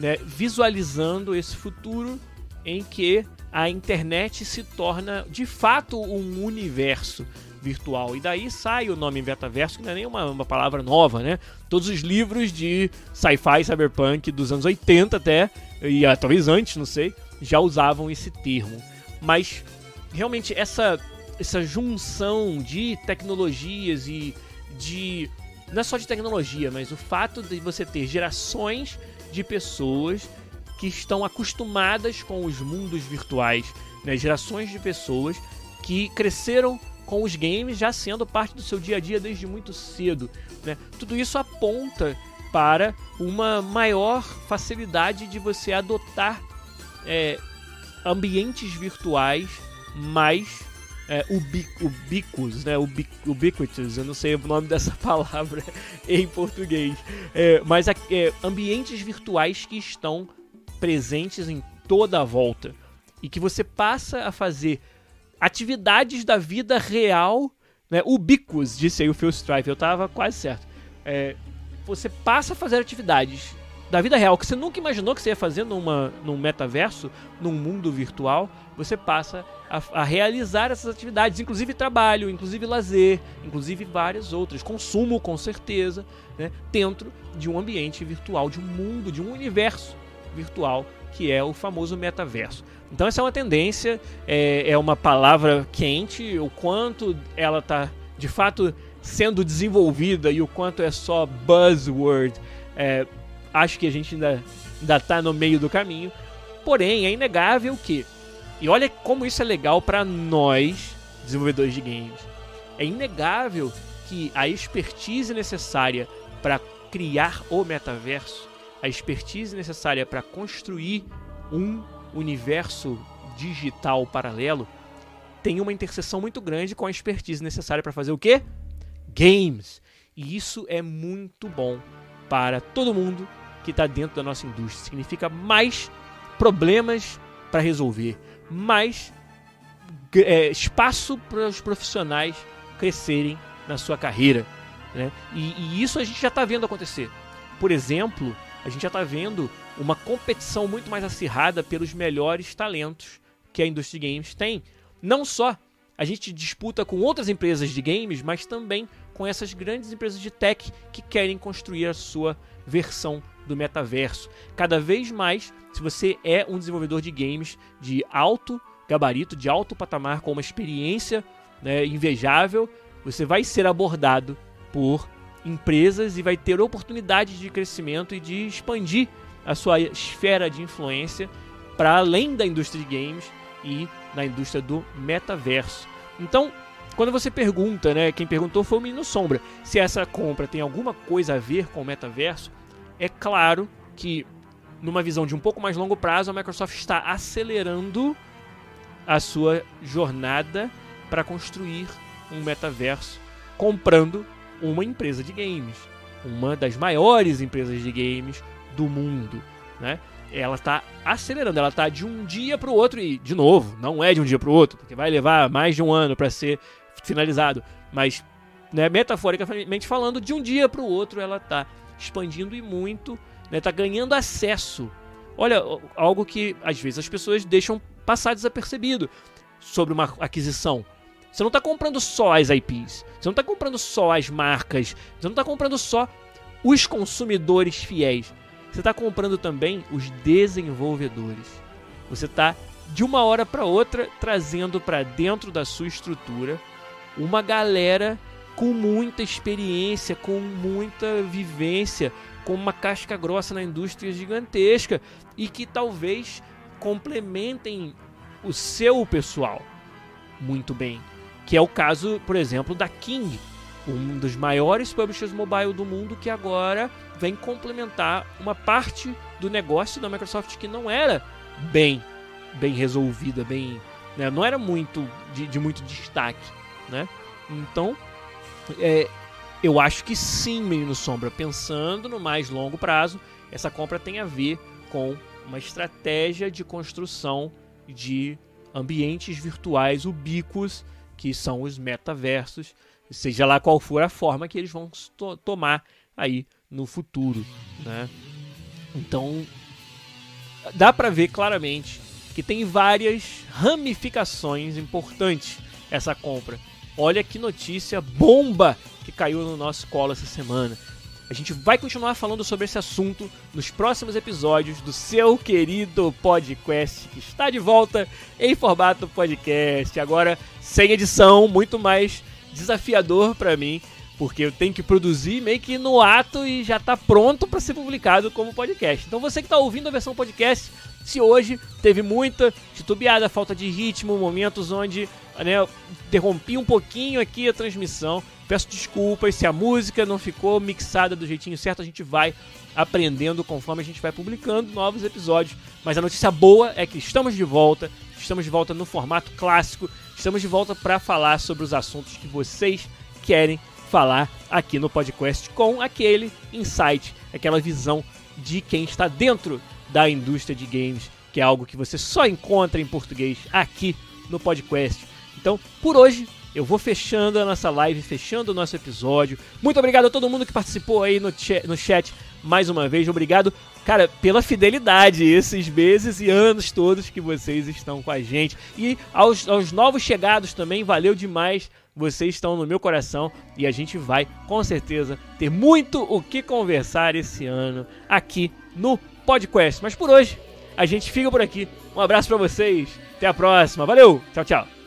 S1: né, visualizando esse futuro em que a internet se torna de fato um universo virtual. E daí sai o nome metaverso, que não é nem uma, uma palavra nova, né? Todos os livros de sci-fi cyberpunk dos anos 80 até, e ah, talvez antes, não sei, já usavam esse termo. Mas realmente essa, essa junção de tecnologias e de. Não é só de tecnologia, mas o fato de você ter gerações de pessoas que estão acostumadas com os mundos virtuais, né? gerações de pessoas que cresceram com os games já sendo parte do seu dia a dia desde muito cedo. Né? Tudo isso aponta para uma maior facilidade de você adotar é, ambientes virtuais mais é, ubíquos, né? Ubi, ubiquitous, eu não sei o nome dessa [laughs] palavra em português, é, mas é, ambientes virtuais que estão presentes em toda a volta e que você passa a fazer atividades da vida real, né, ubíquos, disse aí o Phil Strife, eu tava quase certo. É, você passa a fazer atividades da vida real que você nunca imaginou que você ia fazer numa, num metaverso, num mundo virtual, você passa a, a, realizar essas atividades, inclusive trabalho, inclusive lazer, inclusive várias outras, consumo com certeza, né, dentro de um ambiente virtual, de um mundo, de um universo virtual que é o famoso metaverso. Então essa é uma tendência, é, é uma palavra quente, o quanto ela está de fato sendo desenvolvida e o quanto é só buzzword, é, acho que a gente ainda está no meio do caminho. Porém, é inegável que, e olha como isso é legal para nós, desenvolvedores de games, é inegável que a expertise necessária para criar o metaverso, a expertise necessária para construir um universo digital paralelo tem uma interseção muito grande com a expertise necessária para fazer o quê? Games. E isso é muito bom para todo mundo que está dentro da nossa indústria. Significa mais problemas para resolver, mais é, espaço para os profissionais crescerem na sua carreira. Né? E, e isso a gente já está vendo acontecer. Por exemplo, a gente já está vendo uma competição muito mais acirrada pelos melhores talentos que a indústria de games tem. Não só a gente disputa com outras empresas de games, mas também com essas grandes empresas de tech que querem construir a sua versão do metaverso. Cada vez mais, se você é um desenvolvedor de games de alto gabarito, de alto patamar, com uma experiência né, invejável, você vai ser abordado por empresas e vai ter oportunidades de crescimento e de expandir a sua esfera de influência para além da indústria de games e na indústria do metaverso. Então, quando você pergunta, né, quem perguntou foi o Menino Sombra, se essa compra tem alguma coisa a ver com o metaverso, é claro que numa visão de um pouco mais longo prazo, a Microsoft está acelerando a sua jornada para construir um metaverso, comprando uma empresa de games, uma das maiores empresas de games do mundo, né? Ela está acelerando, ela está de um dia para o outro e de novo, não é de um dia para o outro, porque vai levar mais de um ano para ser finalizado, mas né, metaforicamente falando, de um dia para o outro ela está expandindo e muito, está né, ganhando acesso. Olha, algo que às vezes as pessoas deixam passar desapercebido sobre uma aquisição. Você não está comprando só as IPs, você não está comprando só as marcas, você não está comprando só os consumidores fiéis. Você está comprando também os desenvolvedores. Você está de uma hora para outra trazendo para dentro da sua estrutura uma galera com muita experiência, com muita vivência, com uma casca grossa na indústria gigantesca e que talvez complementem o seu pessoal muito bem que é o caso, por exemplo, da King, um dos maiores publishers mobile do mundo que agora vem complementar uma parte do negócio da Microsoft que não era bem bem resolvida, bem né, não era muito de, de, muito destaque, né? Então, é, eu acho que sim, Menino Sombra, pensando no mais longo prazo, essa compra tem a ver com uma estratégia de construção de ambientes virtuais ubíquos que são os metaversos, seja lá qual for a forma que eles vão to tomar aí no futuro, né? Então, dá para ver claramente que que tem várias ramificações importantes essa compra. Olha que notícia bomba que caiu no nosso colo essa semana. A gente vai continuar falando sobre esse assunto nos próximos episódios do seu querido podcast, que está de volta em formato podcast. Agora sem edição, muito mais desafiador para mim, porque eu tenho que produzir meio que no ato e já está pronto para ser publicado como podcast. Então você que está ouvindo a versão podcast, se hoje teve muita titubeada, falta de ritmo, momentos onde né, interrompi um pouquinho aqui a transmissão, peço desculpas se a música não ficou mixada do jeitinho certo, a gente vai aprendendo conforme a gente vai publicando novos episódios. Mas a notícia boa é que estamos de volta, estamos de volta no formato clássico, estamos de volta para falar sobre os assuntos que vocês querem falar aqui no podcast com aquele insight, aquela visão de quem está dentro da indústria de games, que é algo que você só encontra em português aqui no podcast. Então, por hoje, eu vou fechando a nossa live, fechando o nosso episódio. Muito obrigado a todo mundo que participou aí no, no chat mais uma vez. Obrigado, cara, pela fidelidade esses meses e anos todos que vocês estão com a gente. E aos, aos novos chegados também, valeu demais. Vocês estão no meu coração e a gente vai, com certeza, ter muito o que conversar esse ano aqui no podcast. Mas por hoje, a gente fica por aqui. Um abraço para vocês. Até a próxima. Valeu. Tchau, tchau.